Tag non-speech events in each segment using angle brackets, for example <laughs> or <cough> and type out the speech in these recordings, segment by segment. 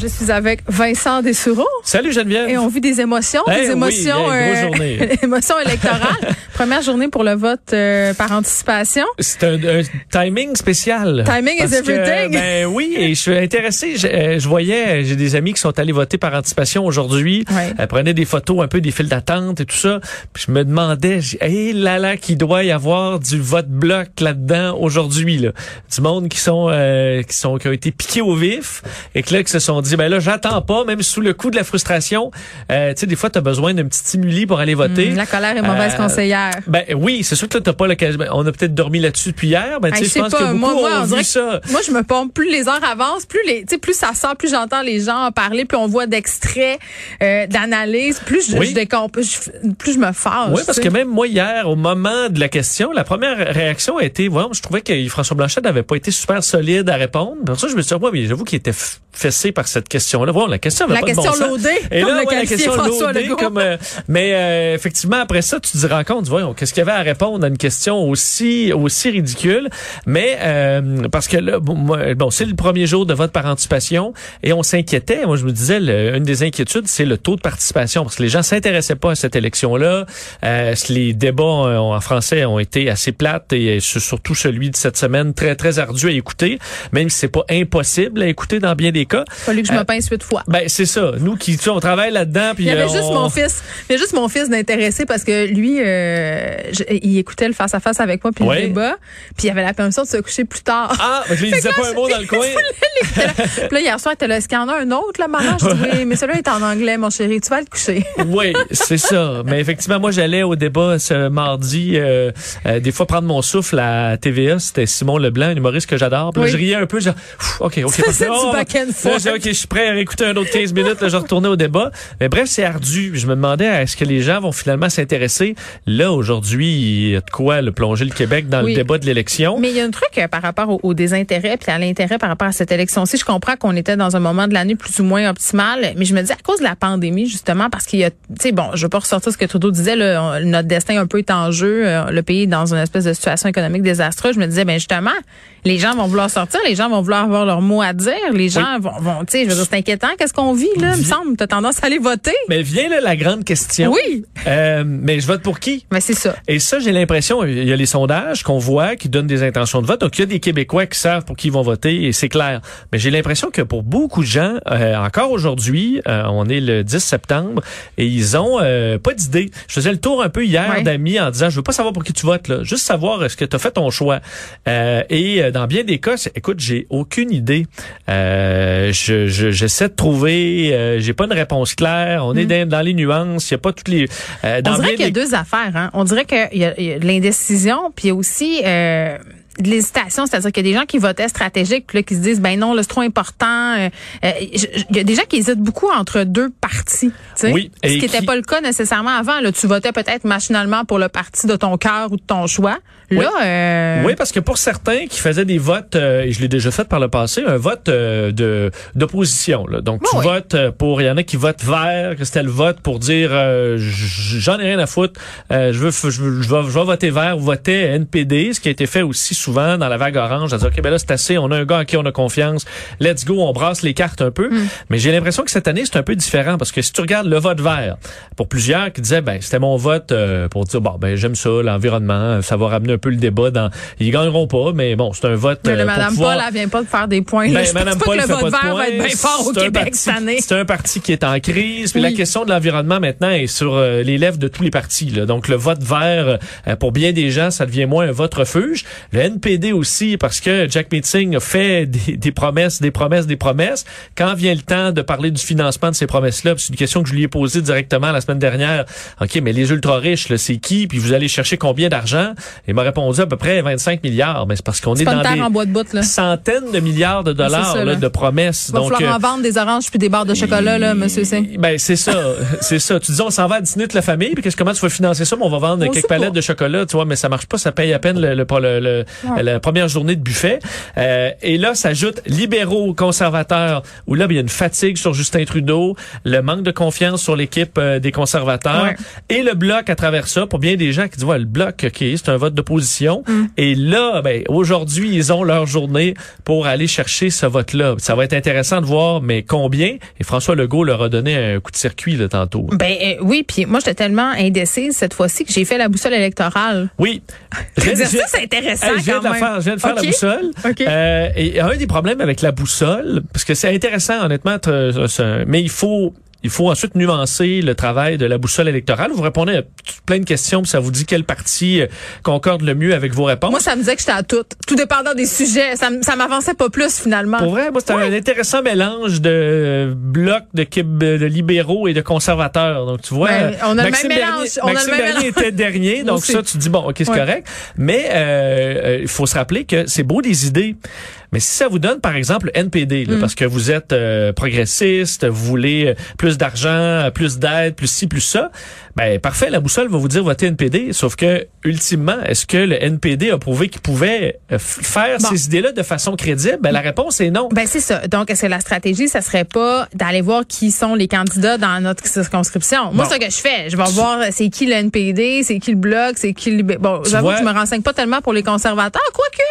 Je suis avec Vincent Dessureau Salut Geneviève. et on vit des émotions, Eh des émotions, journée. <laughs> émotions électorales. <laughs> Première journée pour le vote euh, par anticipation. C'est un, un timing spécial. Timing is que, everything. ben oui, et je suis intéressé. Je, euh, je voyais, j'ai des amis qui sont allés voter par anticipation aujourd'hui. Ouais. Elles prenaient des photos un peu des files d'attente et tout ça. Puis je me demandais, j'ai- hey là là, qu'il doit y avoir du vote bloc là-dedans aujourd'hui. Là. Du monde qui sont, euh, qui sont, qui ont été piqués au vif et que là, qui se sont dit, ben là, j'attends pas, même sous le coup de la frustration. Euh, tu sais, des fois, tu as besoin d'un petit stimuli pour aller voter. Hum, la colère est mauvaise Euh, conseillère. Ben oui, c'est sûr que là, t'as pas l'occasion. ben, On a peut-être dormi là-dessus depuis hier. Ben, tu sais, je pense pas, que beaucoup moi, moi, on ont vu ça. Moi, je me pompe. Plus les heures avancent, plus les, tu sais, plus ça sort, plus j'entends les gens en parler, plus on voit d'extraits, euh, d'analyses, plus je, Oui. je décomp- je- plus je me fâche. Oui, parce tu que même moi, hier, au moment de la question, la première réaction a été, voilà, je trouvais que François Blanchet n'avait pas été super solide à répondre. Pour ça, je me suis dit, ouais, mais j'avoue qu'il était fessé par cette question-là. Voilà, la question avait La pas de question bon sens. Et comme là, le ouais, la question François Legault. comme, euh, mais euh, effectivement, après ça, tu te dis rends compte, voyons, qu'est-ce qu'il y avait à répondre à une question aussi aussi ridicule? Mais euh, parce que là, bon, moi, bon, c'est le premier jour de vote par anticipation et on s'inquiétait. Moi, je me disais, le- une des inquiétudes, c'est le taux de participation parce que les gens s'intéressaient pas à cette élection-là. Euh, les débats euh, en français ont été assez plates et sur- surtout celui de cette semaine très très ardu à écouter, même si c'est pas impossible à écouter dans bien des cas. Que je me Euh, pince huit fois. Ben c'est ça. Nous qui tu sais, on travaille là-dedans puis Il y avait euh, juste on- mon fils. Il y a juste mon fils d'intéressé parce que lui, euh, je- il écoutait le face à face avec moi puis Ouais. le débat. Puis il avait la permission de se coucher plus tard. Ah, mais il disait pas un mot dans le coin. <laughs> Puis là, hier soir, il était là, est-ce qu'il y en a un autre, là, maman? Je dis, oui, mais celui-là est en anglais, mon chéri. Tu vas le coucher. <laughs> Oui, c'est ça. Mais effectivement, moi, j'allais au débat ce mardi. des fois, prendre mon souffle à TVA, c'était Simon Leblanc, un humoriste que j'adore. Puis Oui. je riais un peu, genre, OK, OK. Faisais parfait. du back and forth. OK, je suis prêt à réécouter un autre 15 minutes. Là, je retournais au débat. Mais bref, c'est ardu. Je me demandais, est-ce que les gens vont finalement s'intéresser? Là, aujourd'hui, il y a de quoi le plonger le Québec dans Oui. le débat de l'élection. Mais il y a un truc euh, par rapport au, au désintérêt puis à l'intérêt par rapport à cette élection-ci. Je comprends qu'on était dans un moment de l'année plus ou moins optimal, mais je me dis à cause de la pandémie justement parce qu'il y a, tu sais, bon, je veux pas ressortir ce que Trudeau disait, là, on- notre destin un peu est en jeu, euh, le pays est dans une espèce de situation économique désastreuse. Je me disais, ben justement, les gens vont vouloir sortir, les gens vont vouloir avoir leur mot à dire, les gens vont, vont tu sais, je veux dire, c'est inquiétant. Qu'est-ce qu'on vit là, il me semble, t'as tendance à aller voter. Mais vient là la grande question. Oui. Euh, mais je vote pour qui? Mais c'est ça. Et ça, j'ai l'impression, il y a les sondages qu'on voit qui donnent des intentions de vote. Donc, il y a des Québécois qui savent pour qui ils vont voter et c'est clair. Mais j'ai l'impression que pour beaucoup de gens, euh, encore aujourd'hui, euh, on est le 10 septembre et ils ont euh, pas d'idée. Je faisais le tour un peu hier Ouais. d'amis en disant, je veux pas savoir pour qui tu votes, là. Juste savoir est-ce que tu as fait ton choix? Euh, et euh, dans bien des cas, c'est- écoute, j'ai aucune idée. Euh, je, je- j'essaie de trouver, euh, j'ai pas une réponse claire. On est dans, dans les nuances. Il y a pas toutes les. euh, dans Mm. On dirait qu'il y a des- deux affaires. Hein? On dirait qu'il y, a- il y a de l'indécision, puis il y a aussi euh, de l'hésitation. C'est-à-dire qu'il y a des gens qui votaient stratégique, puis là, qui se disent, ben non, là, c'est trop important. Euh, euh, je- il y a des gens qui hésitent beaucoup entre deux partis. tu sais. Oui, Ce qui n'était qui- pas le cas nécessairement avant. Là, tu votais peut-être machinalement pour le parti de ton cœur ou de ton choix. Là, euh, Oui, parce que pour certains qui faisaient des votes, euh, et je l'ai déjà fait par le passé, un vote euh, de d'opposition. Donc, tu Oui, votes euh, pour, il y en a qui votent vert, que c'était le vote pour dire, euh, j'en ai rien à foutre, euh, je, veux, je, veux, je, vais, je vais voter vert, ou voter NPD, ce qui a été fait aussi souvent dans la vague orange à dire, OK, ben là, c'est assez, on a un gars à qui on a confiance, let's go, on brasse les cartes un peu. Mm. Mais j'ai l'impression que cette année, c'est un peu différent parce que si tu regardes le vote vert, pour plusieurs qui disaient, ben, c'était mon vote euh, pour dire, bon, ben, j'aime ça, l'environnement, ça va ramener un peu le débat dans, ils gagneront pas, mais bon, c'est un vote Mais euh, pouvoir- Paul, elle vient pas de faire des points. ben, <laughs> je pense pas Paul que le vote pas vert va être points. bien fort au C'est un Québec parti- cette année. C'est un parti qui est en crise. Puis Oui. la question de l'environnement maintenant est sur euh, les lèvres de tous les partis. là. Donc le vote vert, euh, pour bien des gens, ça devient moins un vote refuge. Le NPD aussi, parce que Jack Meeting a fait <laughs> des, des promesses, des promesses, des promesses. Quand vient le temps de parler du financement de ces promesses-là, c'est une question que je lui ai posée directement la semaine dernière. OK, mais les ultra riches, là, c'est qui? Puis vous allez chercher combien d'argent? M'a répondu à peu près 25 milliards. Mais c'est parce qu'on est, pas dans des en bois de bout, là. centaines de milliards de dollars ça, là, là. de promesses. Il va falloir euh, en vendre des oranges puis des barres de chocolat, là, monsieur C. ben c'est ça, <laughs> c'est ça. Tu dis on s'en va à dîner toute la famille, puis qu'est-ce comment tu vas financer ça? Mais On va vendre On quelques palettes pas. de chocolat, tu vois, mais ça marche pas, ça paye à peine le, le- le- le- Ouais. la première journée de buffet. Euh, et là, s'ajoute libéraux, conservateurs, où là, ben, il y a une fatigue sur Justin Trudeau, le manque de confiance sur l'équipe euh, des conservateurs, Ouais. et le bloc à travers ça, pour bien des gens qui disent ouais, le bloc, ok, c'est un vote Mm. Et là, ben aujourd'hui, ils ont leur journée pour aller chercher ce vote-là. Ça va être intéressant de voir, mais combien? Et François Legault leur a donné un coup de circuit là, tantôt. Ben euh, oui, puis moi j'étais tellement indécise cette fois-ci que j'ai fait la boussole électorale. Oui. <laughs> C'est intéressant Hey, je viens quand de la faire, je viens de faire OK. la boussole. OK. Euh, et un des problèmes avec la boussole, parce que c'est intéressant honnêtement, mais il faut il faut ensuite nuancer le travail de la boussole électorale. Vous répondez à plein de questions, puis ça vous dit quel parti euh, concorde le mieux avec vos réponses. Moi, ça me disait que j'étais à tout. Tout dépendant des sujets. Ça, ça m'avançait pas plus, finalement. Pour vrai, moi, c'était un intéressant mélange de euh, blocs de, Québ- de libéraux et de conservateurs. Donc, tu vois, Ben, on a le Maxime même Bernier, mélange. On a le Maxime même était dernier, <laughs> donc ça, tu dis, bon, OK, c'est Ouais. correct. Mais euh, euh, il faut se rappeler que c'est beau des idées. Mais si ça vous donne, par exemple, le NPD, Mm. là, parce que vous êtes euh, progressiste, vous voulez euh, plus d'argent, plus d'aide, plus ci, plus ça, ben parfait, la boussole va vous dire votez NPD. Sauf que, ultimement, est-ce que le NPD a prouvé qu'il pouvait euh, faire Bon. ces idées-là de façon crédible? Ben, la réponse est non. Ben c'est ça. Donc est-ce que la stratégie, ça serait pas d'aller voir qui sont les candidats dans notre circonscription? Moi, c'est ce que je fais. Je vais voir euh, c'est qui le NPD, c'est qui le bloc, c'est qui le bon. J'avoue vois- que je me renseigne pas tellement pour les conservateurs, quoique.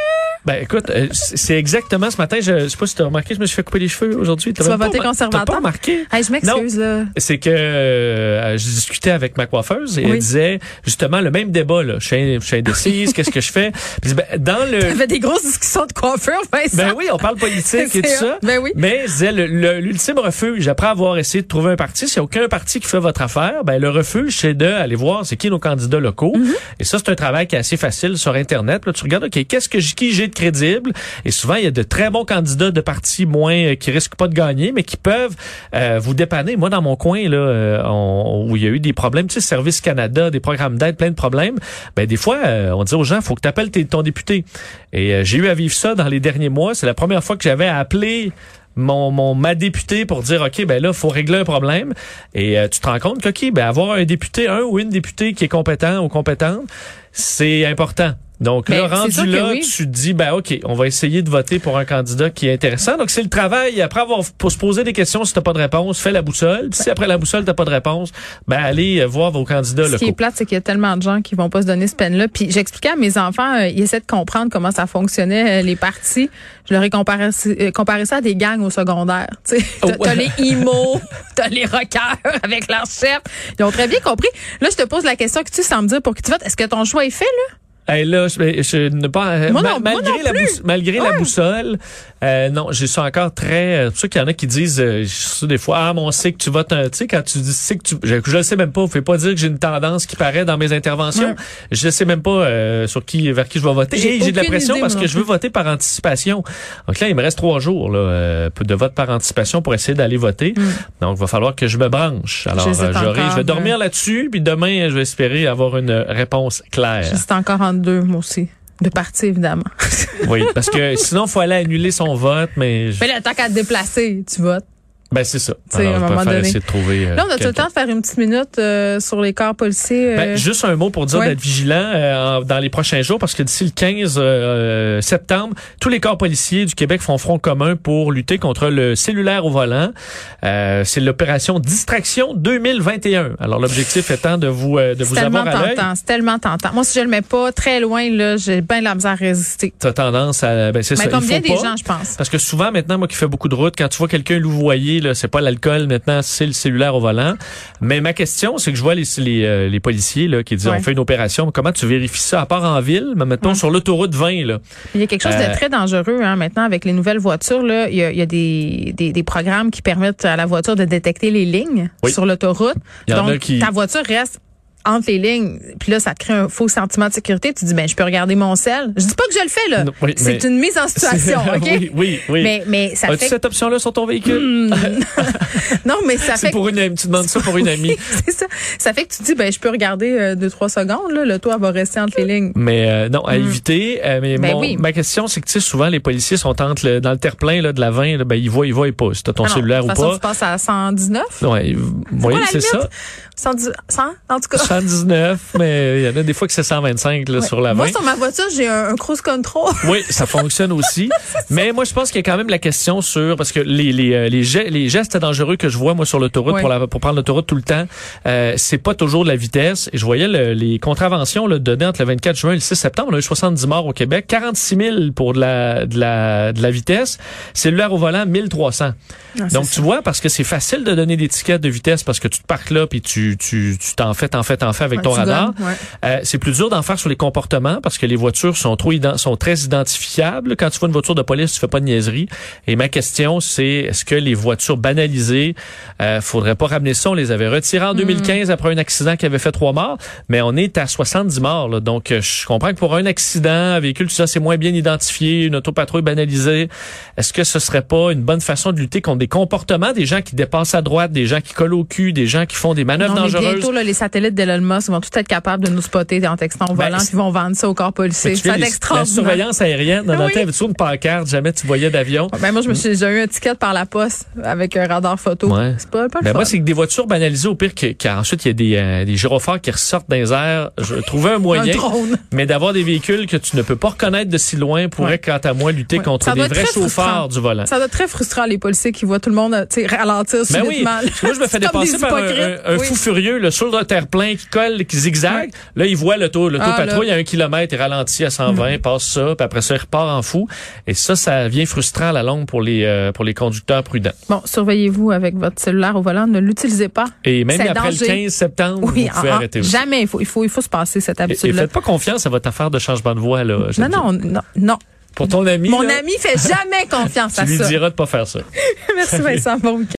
Ben écoute, c'est c'est exactement ce matin, je, je sais pas si tu as remarqué, je me suis fait couper les cheveux aujourd'hui. Tu vas voter conservateur? Pas remarqué? Hey, je m'excuse là. C'est que euh, je discutais avec ma coiffeuse et Oui. elle disait justement le même débat là. Je suis, je suis indécise, <laughs> qu'est-ce que je fais? Puis ben, dans le T'avais des grosses discussions de coiffure, Vincent. ben oui, on parle politique <laughs> et tout ça. Ben oui. Mais je disais, l'ultime refuge, après avoir essayé de trouver un parti, s'il n'y a aucun parti qui fait votre affaire, ben le refuge, c'est de aller voir c'est qui nos candidats locaux. Mm-hmm. Et ça, c'est un travail qui est assez facile sur Internet. Là, tu regardes, OK, qu'est-ce que j- qui j'ai de crédible? Et souvent, il y a de très bons candidats de partis moins euh, qui risquent pas de gagner, mais qui peuvent euh, vous dépanner. Moi, dans mon coin, là, euh, on- où il y a eu des problèmes, tu sais, Service Canada, des programmes d'aide, plein de problèmes, ben des fois, euh, on dit aux gens, faut que tu appelles ton député. Et euh, j'ai eu à vivre ça dans les derniers mois. C'est la première fois que j'avais à appeler mon, mon ma députée pour dire ok ben là faut régler un problème et euh, tu te rends compte que ben avoir un député un ou une députée qui est compétent ou compétente c'est important donc Ben, là, rendu que là, oui. tu te dis, ben OK, on va essayer de voter pour un candidat qui est intéressant. Donc, c'est le travail. Après avoir pour se poser des questions, si t'as pas de réponse, fais la boussole. Puis si après la boussole, t'as pas de réponse, ben allez euh, voir vos candidats Ce qui est plate, c'est qu'il y a tellement de gens qui vont pas se donner ce peine-là. Puis j'expliquais à mes enfants, euh, ils essaient de comprendre comment ça fonctionnait, euh, les partis. Je leur ai comparé, euh, comparé ça à des gangs au secondaire. T'as Oh, t'as ouais. les emo, <laughs> t'as les rockers avec leur chef. Ils ont très bien compris. Là, je te pose la question que tu sans me dire pour qui tu votes. Est-ce que ton choix est fait, là? Hey, là, je, je ne pas euh, ma- non- moi malgré non la plus. bouss- malgré la boussole, euh, non, je suis encore très. C'est ça qu'il y en a qui disent euh, je sûr des fois ah mais on sait que tu votes un. Tu sais quand tu dis sais que tu, je, je le sais même pas. Vous pouvez pas dire que j'ai une tendance qui paraît dans mes interventions. Ouais. Je sais même pas euh, sur qui vers qui je vais voter. J'ai Et j'ai de la pression idée, parce que je veux voter par anticipation. Donc là il me reste trois jours là euh, de vote par anticipation pour essayer d'aller voter. Donc il va falloir que je me branche. Alors euh, j'aurai, je vais dormir là-dessus puis demain je vais espérer avoir une réponse claire. Encore en deux, moi aussi. De parti, évidemment. Oui, parce que sinon, il faut aller annuler son vote, mais... je- Mais là, tant qu'à te déplacer, tu votes. Ben, c'est ça. Alors, à un moment faire donné. essayer de trouver. euh, Là, on a tout le temps de faire une petite minute euh, sur les corps policiers. euh, Ben, juste un mot pour dire ouais. d'être vigilant euh, dans les prochains jours parce que d'ici le 15 euh, septembre, tous les corps policiers du Québec font front commun pour lutter contre le cellulaire au volant. Euh, c'est l'opération Distraction 2021. Alors l'objectif étant de vous euh, de c'est vous tellement avoir à l'œil. tentant. C'est tellement tentant. Moi, si je le mets pas très loin, là, j'ai bien de la misère à résister. T'as tendance à ben c'est Mais ça. comme il bien faut des gens, je pense. Parce que souvent maintenant, moi qui fais beaucoup de route, quand tu vois quelqu'un louvoyer, là, c'est pas l'alcool maintenant, c'est le cellulaire au volant. Mais ma question, c'est que je vois les, les, euh, les policiers là, qui disent Ouais. on fait une opération, comment tu vérifies ça? À part en ville, mais Ouais. sur l'autoroute 20 là. Il y a quelque chose Euh, de très dangereux hein, maintenant avec les nouvelles voitures. Là, il y a, il y a des, des, des programmes qui permettent à la voiture de détecter les lignes Oui. sur l'autoroute. Donc, a qui- ta voiture reste entre les lignes. Puis là, ça te crée un faux sentiment de sécurité. Tu dis, ben, je peux regarder mon sel. Je dis pas que je le fais, là. Oui, C'est une mise en situation, <laughs> OK? oui, oui, oui. Mais, mais ça As-tu fait... cette option-là sur ton véhicule? <laughs> Non, mais ça C'est fait... pour une amie. Tu demandes ça pour une <laughs> amie. c'est ça. Ça fait que tu dis, ben, je peux regarder euh, deux, trois secondes, là. Le toit va rester entre les lignes. Mais euh, non, à éviter. Euh, mais Ben mon- oui. ma question, c'est que tu sais, souvent les policiers sont entre le- dans le terre-plein là, de la 20, là, ben ils voient, ils voient pas. Si t'as ton Ah non, cellulaire de ou toute façon, pas. tu passes à 119. Ouais, ils- oui, quoi la c'est ça. Limite? 110, 100, en tout cas. 119, mais il y en a des fois que c'est 125 là, Ouais. sur la 20. Moi, sur ma voiture, j'ai un, un cruise control. <laughs> Oui, ça fonctionne aussi. <laughs> Mais moi, je pense qu'il y a quand même la question sur parce que les les euh, les, ge- les gestes dangereux que je vois moi sur l'autoroute pour la, pour prendre l'autoroute tout le temps, euh, c'est pas toujours de la vitesse. Et je voyais le- les contraventions là, données entre le 24 juin et le 6 septembre. On a eu 70 morts au Québec, 46 000 pour de la de la de la vitesse. Cellulaire au volant, 1300. Ah, Donc tu vois parce que c'est facile de donner des tickets de vitesse parce que tu te parques là puis tu tu tu t'en fais t'en fais t'en fais avec ton radar. Euh, c'est plus dur d'en faire sur les comportements parce que les voitures sont trop sont très identifiables. Quand tu vois une voiture de police, tu fais pas de niaiserie. Et ma question, c'est est-ce que les voitures banalisées, euh, faudrait pas ramener ça? On les avait retirées en 2015 après un accident qui avait fait trois morts, mais on est à 70 morts. là. Donc euh, je comprends que pour un accident, un véhicule, tout ça, c'est moins bien identifié, une autopatrouille banalisée. Est-ce que ce serait pas une bonne façon de lutter contre des comportements des gens qui dépassent à droite, des gens qui collent au cul, des gens qui font des manœuvres Non, bientôt, là, les satellites d'Elon Musk vont tout être capables de nous spotter en textant au Ben, volant, puis vont vendre ça au corps policier. Ça les- la surveillance aérienne, dans Oui. toujours une pancarte, jamais tu voyais d'avion. Ben, moi, je me suis déjà eu un ticket par la poste avec un radar photo. Ouais. C'est pas, pas le Ben fun. moi, c'est que des voitures banalisées, au pire, que- qu'ensuite, il y a des, euh, des gyrophares qui ressortent dans les airs. Je trouvais un <laughs> un moyen. mais d'avoir des véhicules que tu ne peux pas reconnaître de si loin pourrait, Ouais. quant à moi, lutter Ouais. contre des vrais chauffeurs du volant. Ça doit être très frustrant, les policiers qui voient tout le monde sais, ralentir Ben oui, subitement. Que moi je me fais <laughs> dépasser des par un, hypocrites. un- un Oui. fou furieux là, sur le terre-plein qui colle, qui zigzague. Là, il voit le taux, le taux Ah, patrouille là. à un kilomètre, il ralentit à 120, passe ça, puis après ça, il repart en fou. Et ça, ça vient frustrant à la longue pour les euh, pour les conducteurs prudents. Bon, surveillez-vous avec votre cellulaire au volant. Ne l'utilisez pas. Et même après danger. le 15 septembre, Oui, vous pouvez en- en- arrêter aussi. jamais. Il faut, il faut, il faut se passer cette Et, et habitude-là. faites pas confiance à votre affaire de changement de voix là. Non, non, non, non. Pour ton ami, Mon là, ami fait jamais <laughs> confiance tu à lui ça. diras de pas faire ça. <laughs> Merci Vincent. Bon week-end.